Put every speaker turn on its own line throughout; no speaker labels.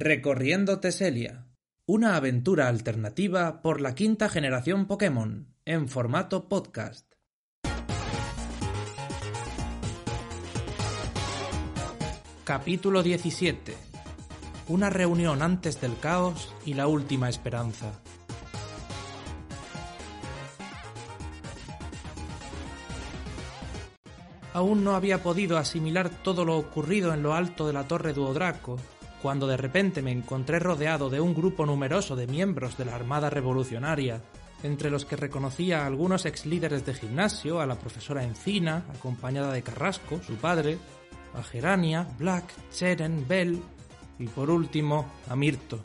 Recorriendo Teselia. Una aventura alternativa por la quinta generación Pokémon, en formato podcast. Capítulo 17. Una reunión antes del caos y la última esperanza. Aún no había podido asimilar todo lo ocurrido en lo alto de la torre Duodraco, cuando de repente me encontré rodeado de un grupo numeroso de miembros de la Armada Revolucionaria, entre los que reconocía a algunos ex líderes de gimnasio, a la profesora Encina, acompañada de Carrasco, su padre, a Gerania, Black, Cheren, Bell y por último a Mirto.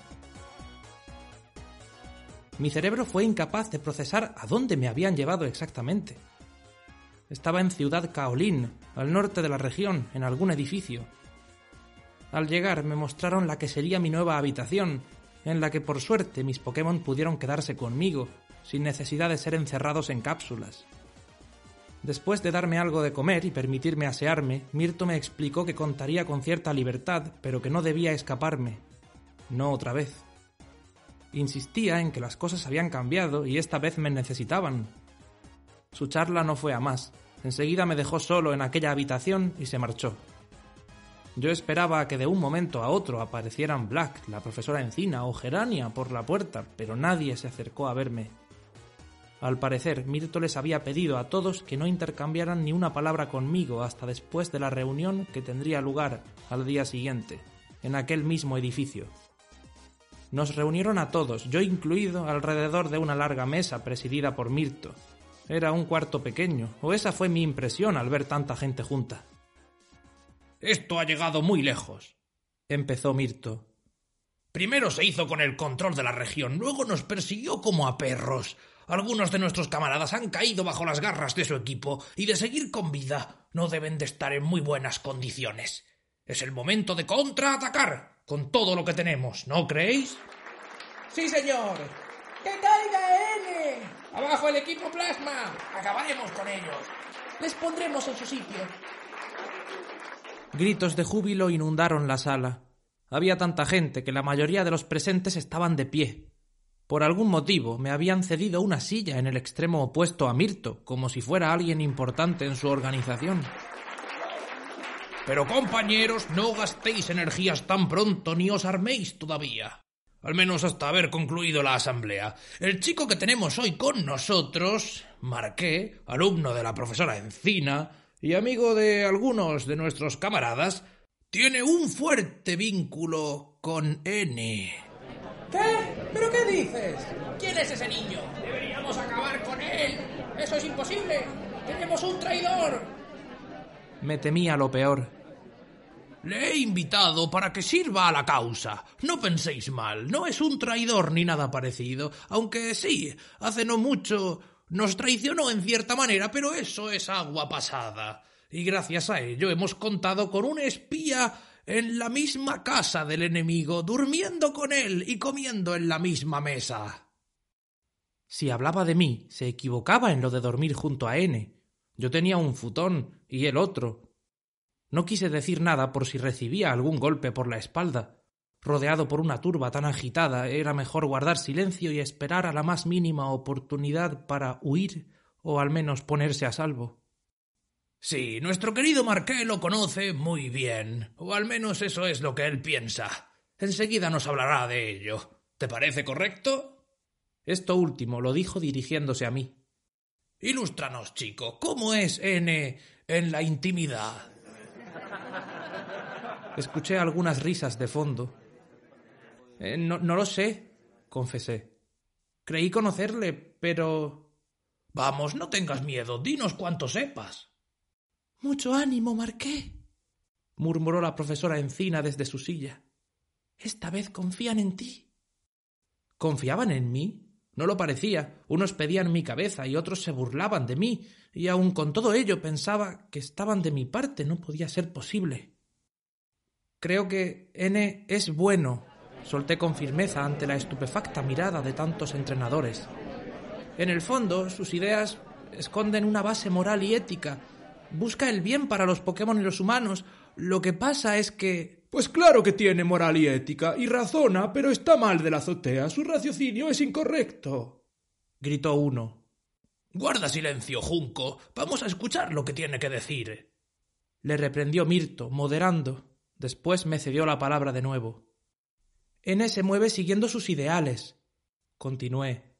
Mi cerebro fue incapaz de procesar a dónde me habían llevado exactamente. Estaba en Ciudad Kaolin, al norte de la región, en algún edificio. Al llegar me mostraron la que sería mi nueva habitación, en la que por suerte mis Pokémon pudieron quedarse conmigo, sin necesidad de ser encerrados en cápsulas. Después de darme algo de comer y permitirme asearme, Mirto me explicó que contaría con cierta libertad, pero que no debía escaparme. No otra vez. Insistía en que las cosas habían cambiado y esta vez me necesitaban. Su charla no fue a más. Enseguida me dejó solo en aquella habitación y se marchó. Yo esperaba que de un momento a otro aparecieran Black, la profesora Encina o Gerania por la puerta, pero nadie se acercó a verme. Al parecer, Mirto les había pedido a todos que no intercambiaran ni una palabra conmigo hasta después de la reunión que tendría lugar al día siguiente, en aquel mismo edificio. Nos reunieron a todos, yo incluido, alrededor de una larga mesa presidida por Mirto. Era un cuarto pequeño, o esa fue mi impresión al ver tanta gente junta.
Esto ha llegado muy lejos,
empezó Mirto.
Primero se hizo con el control de la región, luego nos persiguió como a perros. Algunos de nuestros camaradas han caído bajo las garras de su equipo y de seguir con vida no deben de estar en muy buenas condiciones. Es el momento de contraatacar con todo lo que tenemos, ¿no creéis?
Sí, señor. ¡Que caiga N!
¡Abajo el equipo plasma! ¡Acabaremos con ellos!
Les pondremos en su sitio.
Gritos de júbilo inundaron la sala. Había tanta gente que la mayoría de los presentes estaban de pie. Por algún motivo me habían cedido una silla en el extremo opuesto a Mirto, como si fuera alguien importante en su organización.
Pero compañeros, no gastéis energías tan pronto ni os arméis todavía. Al menos hasta haber concluido la asamblea. El chico que tenemos hoy con nosotros, Marqué, alumno de la profesora Encina y amigo de algunos de nuestros camaradas, tiene un fuerte vínculo con N.
¿Qué? ¿Pero qué dices?
¿Quién es ese niño? Deberíamos acabar con él. Eso es imposible. Tenemos un traidor.
Me temía lo peor.
Le he invitado para que sirva a la causa. No penséis mal, no es un traidor ni nada parecido, aunque sí, hace no mucho nos traicionó en cierta manera, pero eso es agua pasada. Y gracias a ello hemos contado con un espía en la misma casa del enemigo, durmiendo con él y comiendo en la misma mesa.
Si hablaba de mí, se equivocaba en lo de dormir junto a N. Yo tenía un futón y él otro. No quise decir nada por si recibía algún golpe por la espalda. Rodeado por una turba tan agitada, era mejor guardar silencio y esperar a la más mínima oportunidad para huir o al menos ponerse a salvo.
Sí, nuestro querido Marqué lo conoce muy bien, o al menos eso es lo que él piensa. Enseguida nos hablará de ello. ¿Te parece correcto?
Esto último lo dijo dirigiéndose a mí.
Ilústranos, chico, ¿cómo es N en la intimidad?
Escuché algunas risas de fondo. Eh, no, no lo sé, confesé.
Creí conocerle, pero...
Vamos, no tengas miedo, dinos cuanto sepas.
Mucho ánimo, Marqué,
murmuró la profesora Encina desde su silla.
Esta vez confían en ti.
¿Confiaban en mí? No lo parecía. Unos pedían mi cabeza y otros se burlaban de mí, y aun con todo ello pensaba que estaban de mi parte. No podía ser posible. Creo que N es bueno, solté con firmeza ante la estupefacta mirada de tantos entrenadores. En el fondo, sus ideas esconden una base moral y ética. Busca el bien para los Pokémon y los humanos. Lo que pasa es que...
Pues claro que tiene moral y ética, y razona, pero está mal de la azotea. Su raciocinio es incorrecto.
gritó uno.
Guarda silencio, Junco. Vamos a escuchar lo que tiene que decir.
Le reprendió Mirto, moderando. Después me cedió la palabra de nuevo. N se mueve siguiendo sus ideales. Continué.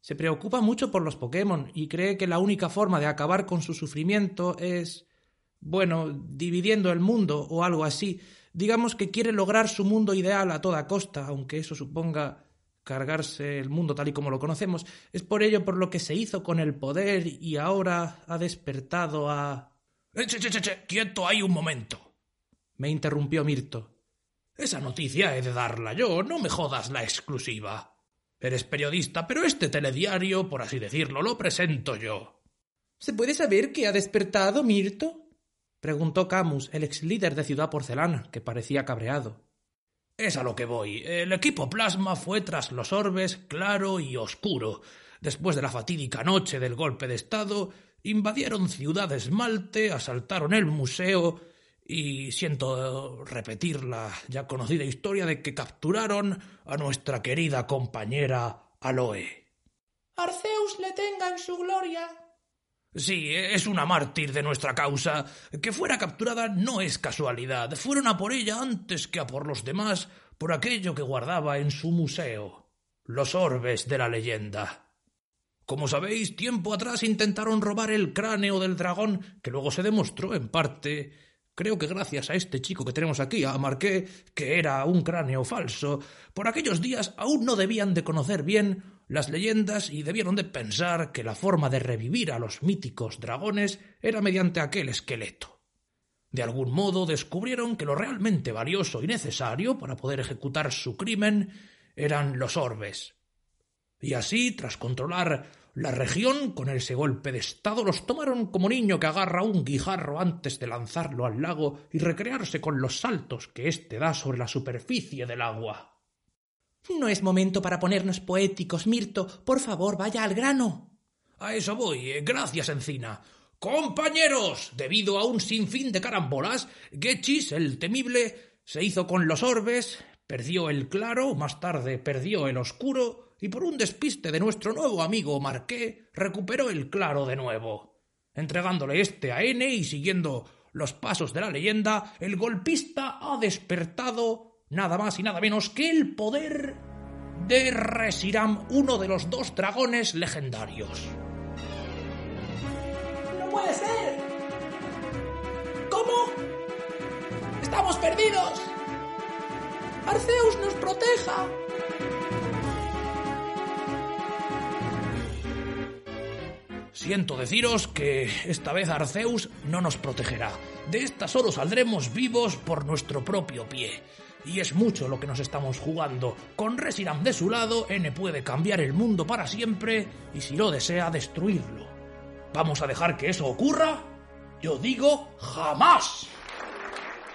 Se preocupa mucho por los Pokémon y cree que la única forma de acabar con su sufrimiento es. bueno, dividiendo el mundo o algo así. Digamos que quiere lograr su mundo ideal a toda costa, aunque eso suponga cargarse el mundo tal y como lo conocemos. Es por ello por lo que se hizo con el poder y ahora ha despertado a.
Che, che, che, che. Quieto ahí un momento.
Me interrumpió Mirto.
Esa noticia he de darla yo, no me jodas la exclusiva. Eres periodista, pero este telediario, por así decirlo, lo presento yo.
¿Se puede saber qué ha despertado Mirto?
preguntó Camus, el ex líder de Ciudad Porcelana, que parecía cabreado.
Es a lo que voy. El equipo Plasma fue tras los orbes claro y oscuro. Después de la fatídica noche del golpe de Estado, invadieron Ciudad Esmalte, asaltaron el museo y siento repetir la ya conocida historia de que capturaron a nuestra querida compañera Aloe.
Arceus le tenga en su gloria.
Sí, es una mártir de nuestra causa. Que fuera capturada no es casualidad. Fueron a por ella antes que a por los demás por aquello que guardaba en su museo. Los orbes de la leyenda. Como sabéis, tiempo atrás intentaron robar el cráneo del dragón, que luego se demostró en parte Creo que gracias a este chico que tenemos aquí, a Marqué, que era un cráneo falso, por aquellos días aún no debían de conocer bien las leyendas y debieron de pensar que la forma de revivir a los míticos dragones era mediante aquel esqueleto. De algún modo descubrieron que lo realmente valioso y necesario para poder ejecutar su crimen eran los orbes. Y así, tras controlar la región, con ese golpe de estado, los tomaron como niño que agarra un guijarro antes de lanzarlo al lago y recrearse con los saltos que éste da sobre la superficie del agua.
No es momento para ponernos poéticos, Mirto. Por favor, vaya al grano.
A eso voy. Eh, gracias, Encina. Compañeros, debido a un sinfín de carambolas, Getchis, el temible, se hizo con los orbes, perdió el claro, más tarde perdió el oscuro, y por un despiste de nuestro nuevo amigo Marqué recuperó el claro de nuevo. Entregándole este a N y siguiendo los pasos de la leyenda, el golpista ha despertado nada más y nada menos que el poder de Reshiram, uno de los dos dragones legendarios.
¡No puede ser! ¿Cómo? ¡Estamos perdidos! ¡Arceus nos proteja!
Siento deciros que esta vez Arceus no nos protegerá. De esta solo saldremos vivos por nuestro propio pie. Y es mucho lo que nos estamos jugando. Con Reshiram de su lado, N puede cambiar el mundo para siempre y si lo desea, destruirlo. ¿Vamos a dejar que eso ocurra? Yo digo jamás.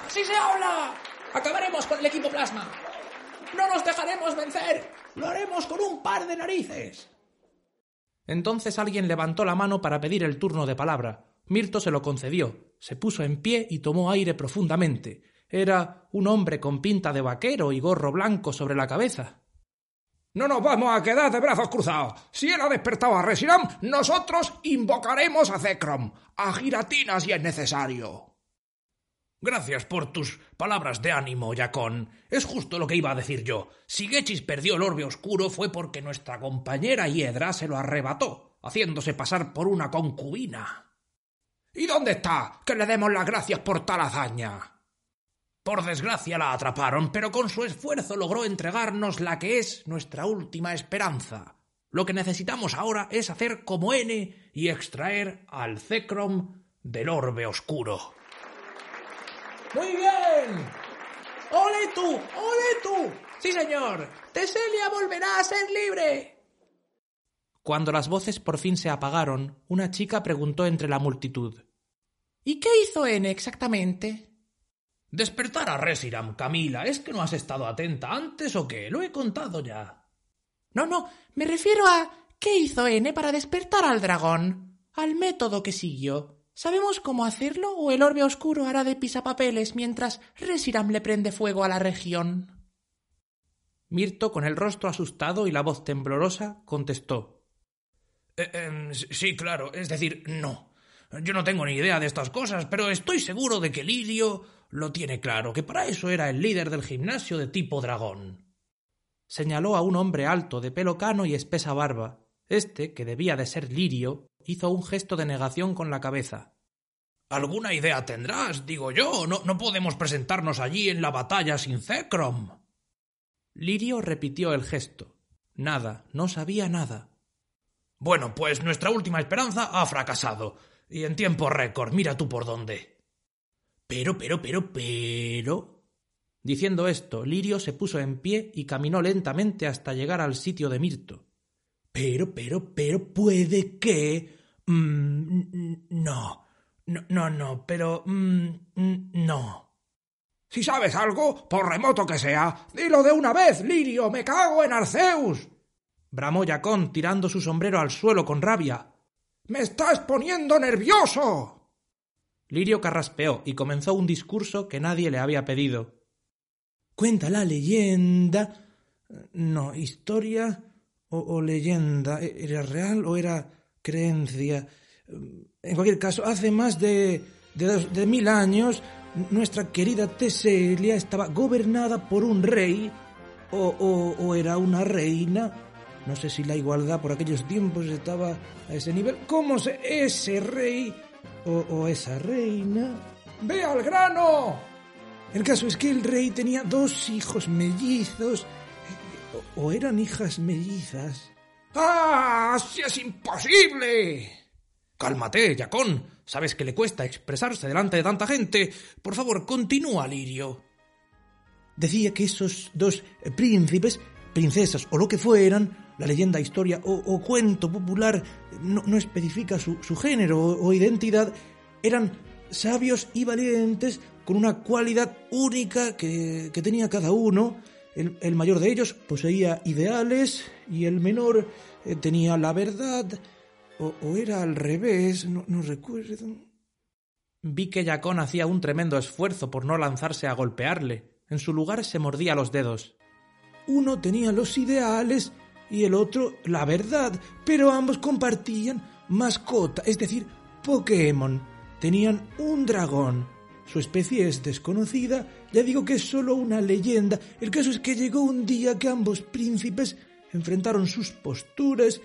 ¡Así se habla! Acabaremos con el equipo plasma. No nos dejaremos vencer. Lo haremos con un par de narices.
Entonces alguien levantó la mano para pedir el turno de palabra. Mirto se lo concedió, se puso en pie y tomó aire profundamente. Era un hombre con pinta de vaquero y gorro blanco sobre la cabeza.
No nos vamos a quedar de brazos cruzados. Si él ha despertado a Reshiram, nosotros invocaremos a Zekrom, a Giratina si es necesario.
Gracias por tus palabras de ánimo, Yacón. Es justo lo que iba a decir yo. Si Gechis perdió el orbe oscuro fue porque nuestra compañera Hiedra se lo arrebató, haciéndose pasar por una concubina.
¿Y dónde está? Que le demos las gracias por tal hazaña.
Por desgracia la atraparon, pero con su esfuerzo logró entregarnos la que es nuestra última esperanza,
Lo que necesitamos ahora es hacer como N y extraer al Zekrom del orbe oscuro.
¡Muy bien! ¡Ole tú! ¡Ole tú! ¡Sí, señor! ¡Teselia volverá a ser libre!
Cuando las voces por fin se apagaron, una chica preguntó entre la multitud.
¿Y qué hizo N exactamente?
Despertar a Resiram, Camila. ¿Es que no has estado atenta antes o qué? Lo he contado ya.
No, no, me refiero a ¿qué hizo N para despertar al dragón? Al método que siguió. ¿Sabemos cómo hacerlo o el orbe oscuro hará de pisapapeles mientras Resiram le prende fuego a la región?
Mirto, con el rostro asustado y la voz temblorosa, contestó.
Eh, em, sí, claro, es decir, no. Yo no tengo ni idea de estas cosas, pero estoy seguro de que Lirio lo tiene claro, que para eso era el líder del gimnasio de tipo dragón.
Señaló a un hombre alto, de pelo cano y espesa barba. Este, que debía de ser Lirio, hizo un gesto de negación con la cabeza.
Alguna idea tendrás, digo yo. No, no podemos presentarnos allí en la batalla sin Zekrom.
Lirio repitió el gesto. Nada, no sabía nada.
Bueno, pues nuestra última esperanza ha fracasado. Y en tiempo récord, mira tú por dónde. Pero, pero, pero, pero.
Diciendo esto, Lirio se puso en pie y caminó lentamente hasta llegar al sitio de Mirto.
Pero, pero, pero, puede que. Mm, no. No, no, no, pero. Mm, no.
Si sabes algo, por remoto que sea, dilo de una vez, Lirio, me cago en Arceus.
Bramó Yacón tirando su sombrero al suelo con rabia.
¡Me estás poniendo nervioso!
Lirio carraspeó y comenzó un discurso que nadie le había pedido.
Cuenta la leyenda. No, historia o, leyenda. ¿E-, ¿Era real o era creencia? En cualquier caso, hace más de, de, mil años, nuestra querida Teselia estaba gobernada por un rey o, o, era una reina. No sé si la igualdad por aquellos tiempos estaba a ese nivel. ¿Cómo se ese rey o, o esa reina?
¡Ve al grano!
El caso es que el rey tenía dos hijos mellizos, o eran hijas mellizas.
¡Ah! ¡Si es imposible!
Cálmate, Yacón. Sabes que le cuesta expresarse delante de tanta gente. Por favor, continúa, Lirio.
Decía que esos dos príncipes, princesas o lo que fueran, la leyenda, historia o, cuento popular no, especifica su, género o identidad, eran sabios y valientes con una cualidad única que, tenía cada uno. El, mayor de ellos poseía ideales y el menor eh, tenía la verdad. O, era al revés, no, no recuerdo.
Vi que Yacón hacía un tremendo esfuerzo por no lanzarse a golpearle. En su lugar se mordía los dedos.
Uno tenía los ideales y el otro la verdad, pero ambos compartían mascota, es decir, Pokémon. Tenían un dragón. Su especie es desconocida, ya digo que es solo una leyenda. El caso es que llegó un día que ambos príncipes enfrentaron sus posturas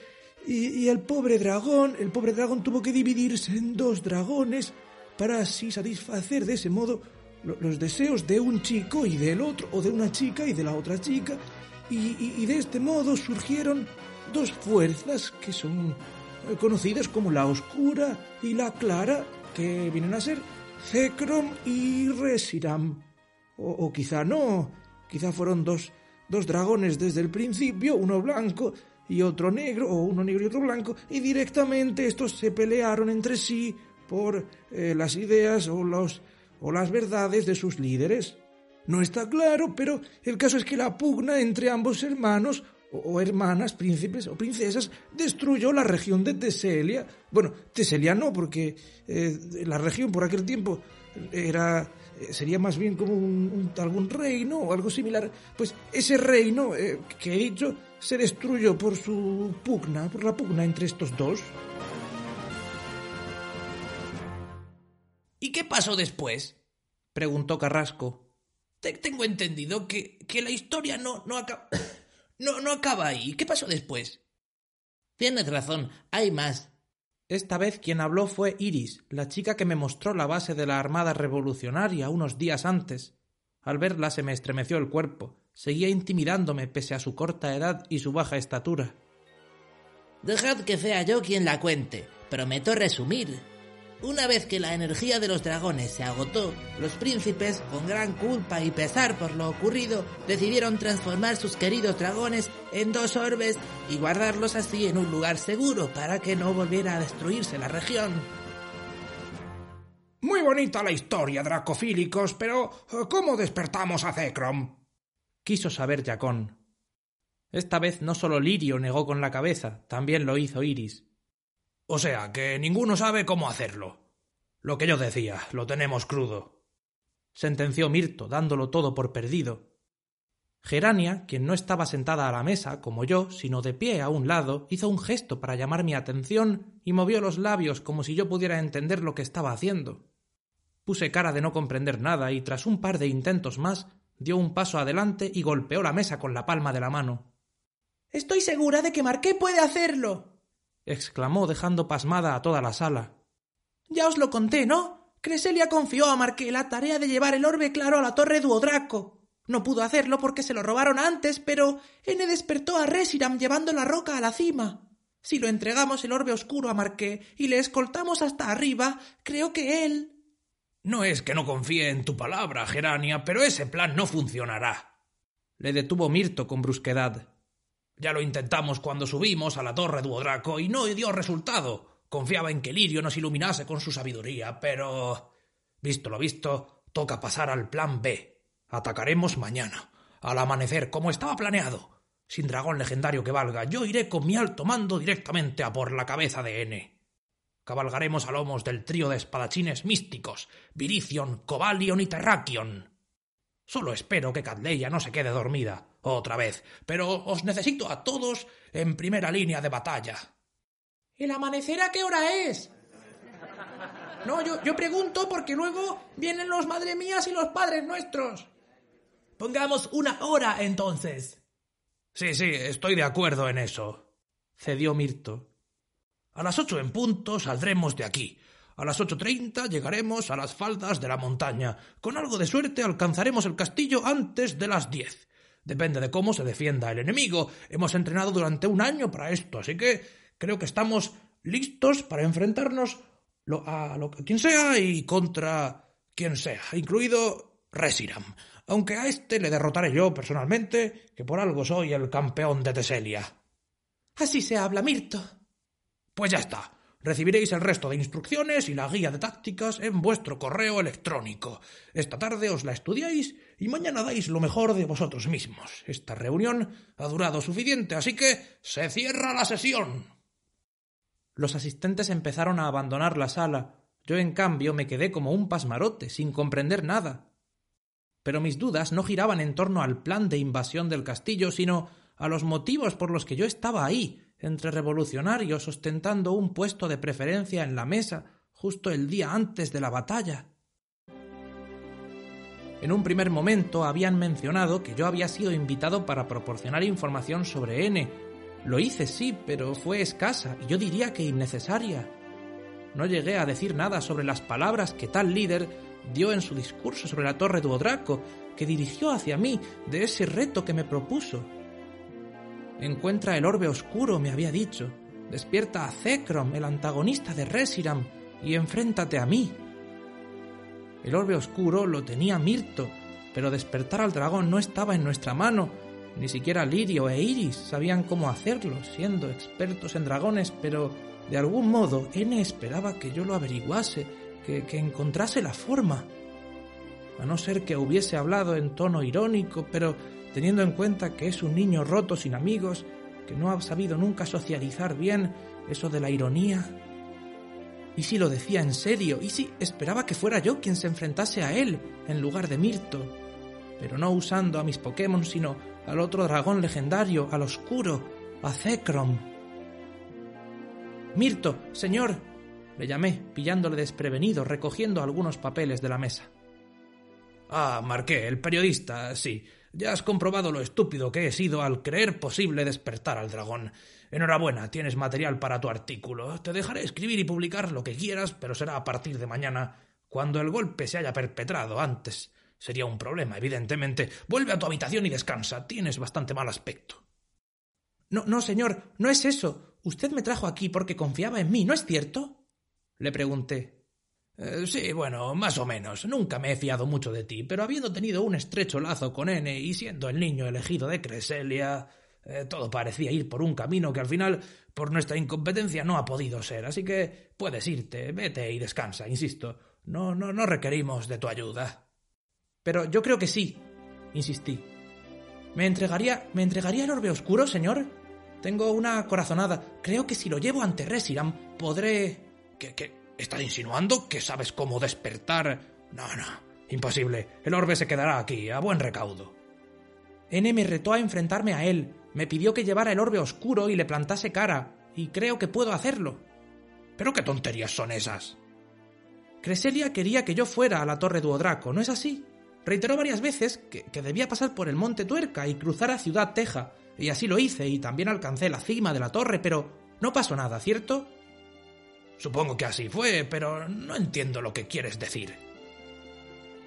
y, el pobre dragón, el pobre dragón tuvo que dividirse en dos dragones para así satisfacer de ese modo los deseos de un chico y del otro, o de una chica y de la otra chica, y de este modo surgieron dos fuerzas que son conocidas como la oscura y la clara, que vienen a ser Zekrom y Resiram. O, quizá no, quizá fueron dos, dos dragones desde el principio, uno blanco y otro negro, o uno negro y otro blanco, y directamente estos se pelearon entre sí por eh, las ideas o, o las verdades de sus líderes. No está claro, pero el caso es que la pugna entre ambos hermanos o, hermanas, príncipes o princesas, destruyó la región de Teselia. Bueno, Teselia no, porque eh, la región por aquel tiempo era eh, sería más bien como un, algún reino o algo similar. Pues ese reino eh, que he dicho se destruyó por su pugna, por la pugna entre estos dos.
¿Y qué pasó después? preguntó Carrasco. tengo entendido que, que la historia no, no acaba. No, no acaba ahí. ¿Qué pasó después?
Tienes razón, hay más.
Esta vez quien habló fue Iris, la chica que me mostró la base de la Armada Revolucionaria unos días antes. Al verla se me estremeció el cuerpo. Seguía intimidándome pese a su corta edad y su baja estatura.
Dejad que sea yo quien la cuente. Prometo resumir. Una vez que la energía de los dragones se agotó, los príncipes, con gran culpa y pesar por lo ocurrido, decidieron transformar sus queridos dragones en dos orbes y guardarlos así en un lugar seguro para que no volviera a destruirse la región.
Muy bonita la historia, Dracofílicos, pero ¿cómo despertamos a Zekrom?
Quiso saber Jacón. Esta vez no solo Lirio negó con la cabeza, también lo hizo Iris.
O sea, que ninguno sabe cómo hacerlo. Lo que yo decía, lo tenemos crudo.
Sentenció Mirto, dándolo todo por perdido. Gerania, quien no estaba sentada a la mesa, como yo, sino de pie a un lado, hizo un gesto para llamar mi atención y movió los labios como si yo pudiera entender lo que estaba haciendo. Puse cara de no comprender nada y tras un par de intentos más dio un paso adelante y golpeó la mesa con la palma de la mano.
Estoy segura de que Marqué puede hacerlo
exclamó dejando pasmada a toda la sala.
Ya os lo conté, ¿no? Creselia confió a Marqué la tarea de llevar el orbe claro a la torre Duodraco. No pudo hacerlo porque se lo robaron antes, pero N despertó a Resiram llevando la roca a la cima. Si lo entregamos el orbe oscuro a Marqué y le escoltamos hasta arriba, creo que él.
No es que no confíe en tu palabra, Gerania, pero ese plan no funcionará.
Le detuvo Mirto con brusquedad.
Ya lo intentamos cuando subimos a la torre Duodraco y no dio resultado. Confiaba en que Lirio nos iluminase con su sabiduría, pero. Visto lo visto, toca pasar al plan B. Atacaremos mañana, al amanecer, como estaba planeado. Sin dragón legendario que valga, yo iré con mi alto mando directamente a por la cabeza de N. Cabalgaremos a lomos del trío de espadachines místicos, Viricion, Cobalion y Terrakion. Solo espero que Cadleya no se quede dormida otra vez, pero os necesito a todos en primera línea de batalla.
¿El amanecer a qué hora es? No, yo, yo pregunto porque luego vienen los madre mías y los padres nuestros.
Pongamos una hora entonces. Sí, sí, estoy de acuerdo en eso, cedió Mirto. A las ocho en punto saldremos de aquí. A las ocho treinta llegaremos a las faldas de la montaña. Con algo de suerte alcanzaremos el castillo antes de las diez. Depende de cómo se defienda el enemigo. Hemos entrenado durante un año para esto, así que creo que estamos listos para enfrentarnos a lo quien sea y contra quien sea, incluido Resiram. Aunque a este le derrotaré yo personalmente, que por algo soy el campeón de Teselia.
Así se habla, Mirto.
Pues ya está. Recibiréis el resto de instrucciones y la guía de tácticas en vuestro correo electrónico. Esta tarde os la estudiáis y mañana dais lo mejor de vosotros mismos. Esta reunión ha durado suficiente, así que se cierra la sesión.
Los asistentes empezaron a abandonar la sala. Yo, en cambio, me quedé como un pasmarote, sin comprender nada. Pero mis dudas no giraban en torno al plan de invasión del castillo, sino a los motivos por los que yo estaba ahí, entre revolucionarios ostentando un puesto de preferencia en la mesa justo el día antes de la batalla. En un primer momento habían mencionado que yo había sido invitado para proporcionar información sobre N. Lo hice, sí, pero fue escasa y yo diría que innecesaria. No llegué a decir nada sobre las palabras que tal líder dio en su discurso sobre la torre Duodraco, que dirigió hacia mí de ese reto que me propuso. Encuentra el orbe oscuro, me había dicho. Despierta a Zekrom, el antagonista de Resiram, y enfréntate a mí. El orbe oscuro lo tenía Mirto, pero despertar al dragón no estaba en nuestra mano. Ni siquiera Lirio e Iris sabían cómo hacerlo, siendo expertos en dragones, pero de algún modo N esperaba que yo lo averiguase, que, que encontrase la forma. A no ser que hubiese hablado en tono irónico, pero teniendo en cuenta que es un niño roto sin amigos, que no ha sabido nunca socializar bien eso de la ironía. ¿Y si lo decía en serio? ¿Y si esperaba que fuera yo quien se enfrentase a él en lugar de Mirto? Pero no usando a mis Pokémon, sino al otro dragón legendario, al oscuro, a Zekrom. Mirto, señor, le llamé, pillándole desprevenido, recogiendo algunos papeles de la mesa.
Ah, Marqué, el periodista, sí. Ya has comprobado lo estúpido que he sido al creer posible despertar al dragón. Enhorabuena, tienes material para tu artículo. Te dejaré escribir y publicar lo que quieras, pero será a partir de mañana, cuando el golpe se haya perpetrado antes. Sería un problema, evidentemente. Vuelve a tu habitación y descansa. Tienes bastante mal aspecto.
No, no, señor, no es eso. Usted me trajo aquí porque confiaba en mí, ¿no es cierto? Le pregunté.
Eh, sí, bueno, más o menos. Nunca me he fiado mucho de ti, pero habiendo tenido un estrecho lazo con N y siendo el niño elegido de Creselia, eh, todo parecía ir por un camino que al final, por nuestra incompetencia, no ha podido ser. Así que puedes irte, vete y descansa, insisto. No, no, no requerimos de tu ayuda.
Pero yo creo que sí, insistí. ¿Me entregaría, me entregaría el orbe oscuro, señor? Tengo una corazonada. Creo que si lo llevo ante Resiram, podré.
¿Qué? ¿Estás insinuando que sabes cómo despertar? No, no. Imposible. El orbe se quedará aquí, a buen recaudo.
N me retó a enfrentarme a él. Me pidió que llevara el orbe oscuro y le plantase cara. Y creo que puedo hacerlo.
¿Pero qué tonterías son esas?
Creselia quería que yo fuera a la Torre Duodraco, ¿no es así? Reiteró varias veces que, que, debía pasar por el Monte Tuerca y cruzar a Ciudad Teja, y así lo hice y también alcancé la cima de la torre, pero no pasó nada, ¿cierto?
Supongo que así fue, pero no entiendo lo que quieres decir.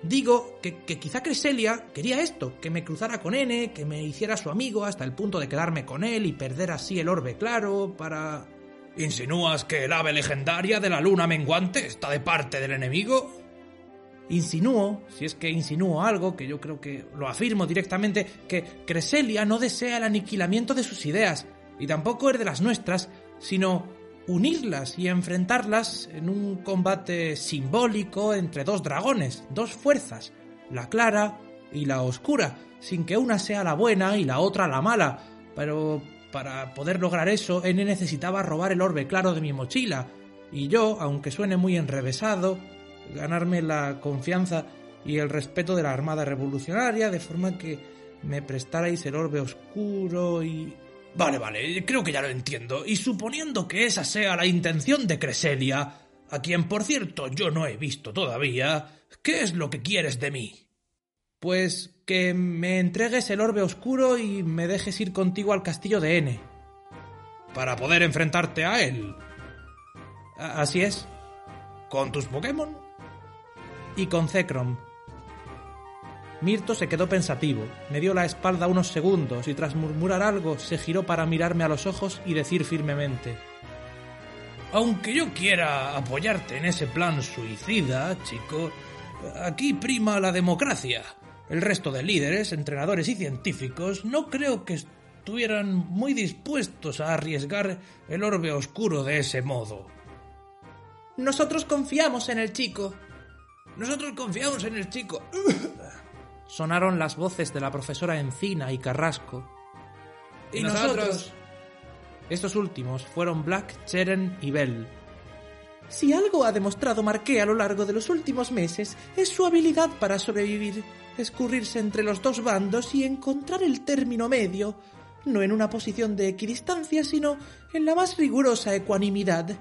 Digo que, que quizá Creselia quería esto, que me cruzara con N, que me hiciera su amigo hasta el punto de quedarme con él y perder así el orbe claro para...
¿Insinúas que el ave legendaria de la luna menguante está de parte del enemigo?
Insinúo, si es que insinúo algo, que yo creo que lo afirmo directamente, que Creselia no desea el aniquilamiento de sus ideas, y tampoco es de las nuestras, sino unirlas y enfrentarlas en un combate simbólico entre dos dragones, dos fuerzas, la clara y la oscura, sin que una sea la buena y la otra la mala. Pero para poder lograr eso, N necesitaba robar el orbe claro de mi mochila, y yo, aunque suene muy enrevesado, ganarme la confianza y el respeto de la Armada Revolucionaria, de forma que me prestarais el orbe oscuro y...
Vale, vale, creo que ya lo entiendo. Y suponiendo que esa sea la intención de Creselia, a quien por cierto yo no he visto todavía, ¿qué es lo que quieres de mí?
Pues que me entregues el orbe oscuro y me dejes ir contigo al castillo de N.
Para poder enfrentarte a él.
Así es.
¿Con tus Pokémon?
Y con Zekrom. Mirto se quedó pensativo, me dio la espalda unos segundos y tras murmurar algo se giró para mirarme a los ojos y decir firmemente
Aunque yo quiera apoyarte en ese plan suicida, chico, aquí prima la democracia. El resto de líderes, entrenadores y científicos no creo que estuvieran muy dispuestos a arriesgar el orbe oscuro de ese modo.
Nosotros confiamos en el chico.
Nosotros confiamos en el chico.
Sonaron las voces de la profesora Encina y Carrasco.
¿Y, ¿Y nosotros?
Estos últimos fueron Black, Cheren y Bell.
Si algo ha demostrado Marqué a lo largo de los últimos meses es su habilidad para sobrevivir, escurrirse entre los dos bandos y encontrar el término medio, no en una posición de equidistancia, sino en la más rigurosa ecuanimidad.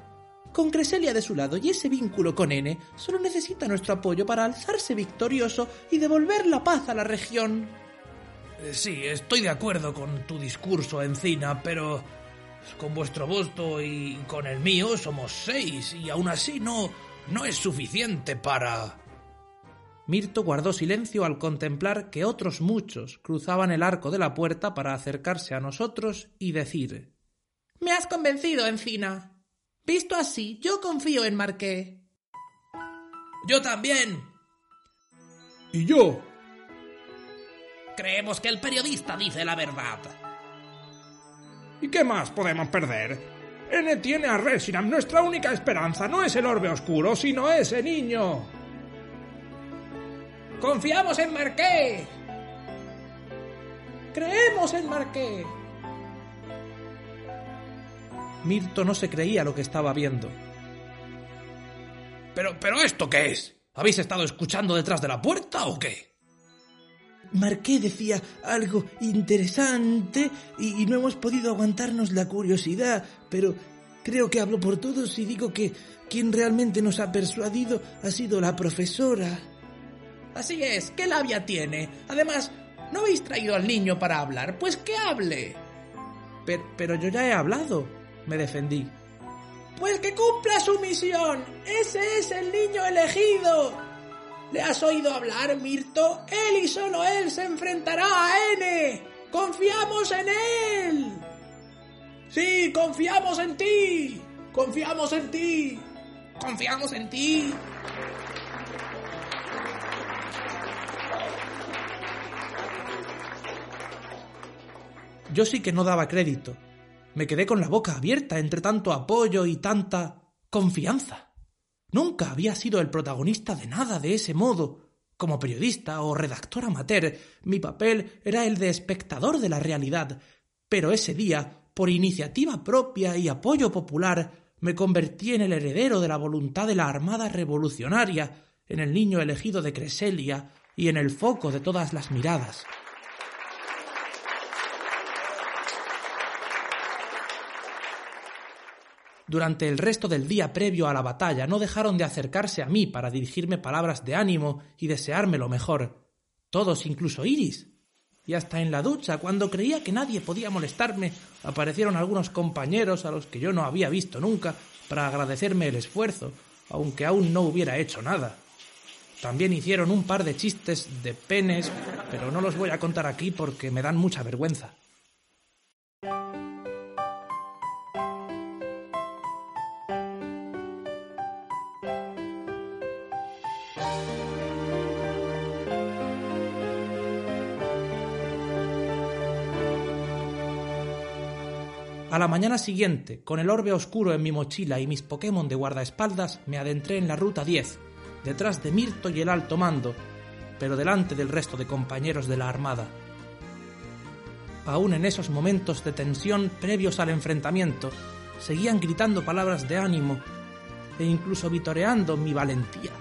Con Creselia de su lado y ese vínculo con N, solo necesita nuestro apoyo para alzarse victorioso y devolver la paz a la región.
Sí, estoy de acuerdo con tu discurso, Encina, pero con vuestro voto y con el mío somos seis y aún así no, no es suficiente para...
Mirto guardó silencio al contemplar que otros muchos cruzaban el arco de la puerta para acercarse a nosotros y decir
Me has convencido, Encina. Visto así, yo confío en Marqué.
Yo también.
¿Y yo?
Creemos que el periodista dice la verdad.
¿Y qué más podemos perder? N tiene a Reshiram, nuestra única esperanza. No es el orbe oscuro, sino ese niño.
Confiamos en Marqué.
Creemos en Marqué.
Mirto no se creía lo que estaba viendo.
Pero, pero ¿esto qué es? ¿Habéis estado escuchando detrás de la puerta o qué?
Marqué decía algo interesante y, y, no hemos podido aguantarnos la curiosidad, pero creo que hablo por todos y digo que quien realmente nos ha persuadido ha sido la profesora.
Así es, ¿qué labia tiene? Además, ¿no habéis traído al niño para hablar? Pues que hable.
Pero, pero yo ya he hablado, me defendí.
Pues que cumpla su misión. Ese es el niño elegido. ¿Le has oído hablar, Mirto? Él y solo él se enfrentará a N. Confiamos en él.
Sí, confiamos en ti. Confiamos en ti.
Confiamos en ti.
Yo sí que no daba crédito. Me quedé con la boca abierta entre tanto apoyo y tanta confianza. Nunca había sido el protagonista de nada de ese modo. Como periodista o redactor amateur, mi papel era el de espectador de la realidad, pero ese día, por iniciativa propia y apoyo popular, me convertí en el heredero de la voluntad de la Armada Revolucionaria, en el niño elegido de Creselia y en el foco de todas las miradas. Durante el resto del día previo a la batalla no dejaron de acercarse a mí para dirigirme palabras de ánimo y desearme lo mejor. Todos, incluso Iris. Y hasta en la ducha, cuando creía que nadie podía molestarme, aparecieron algunos compañeros a los que yo no había visto nunca para agradecerme el esfuerzo, aunque aún no hubiera hecho nada. También hicieron un par de chistes de penes, pero no los voy a contar aquí porque me dan mucha vergüenza. A la mañana siguiente, con el orbe oscuro en mi mochila y mis Pokémon de guardaespaldas, me adentré en la ruta 10, detrás de Mirto y el alto mando, pero delante del resto de compañeros de la Armada. Aún en esos momentos de tensión previos al enfrentamiento, seguían gritando palabras de ánimo e incluso vitoreando mi valentía.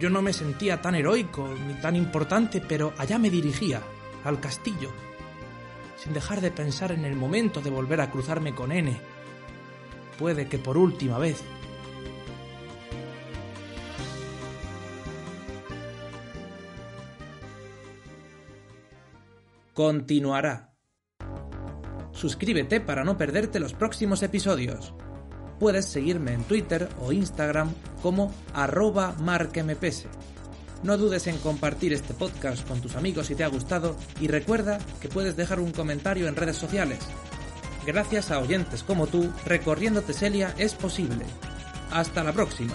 Yo no me sentía tan heroico ni tan importante, pero allá me dirigía, al castillo, sin dejar de pensar en el momento de volver a cruzarme con N. Puede que por última vez. Continuará. Suscríbete para no perderte los próximos episodios. Puedes seguirme en Twitter o Instagram como arroba marquemepese. No dudes en compartir este podcast con tus amigos si te ha gustado y recuerda que puedes dejar un comentario en redes sociales. Gracias a oyentes como tú, recorriendo Teselia es posible. Hasta la próxima.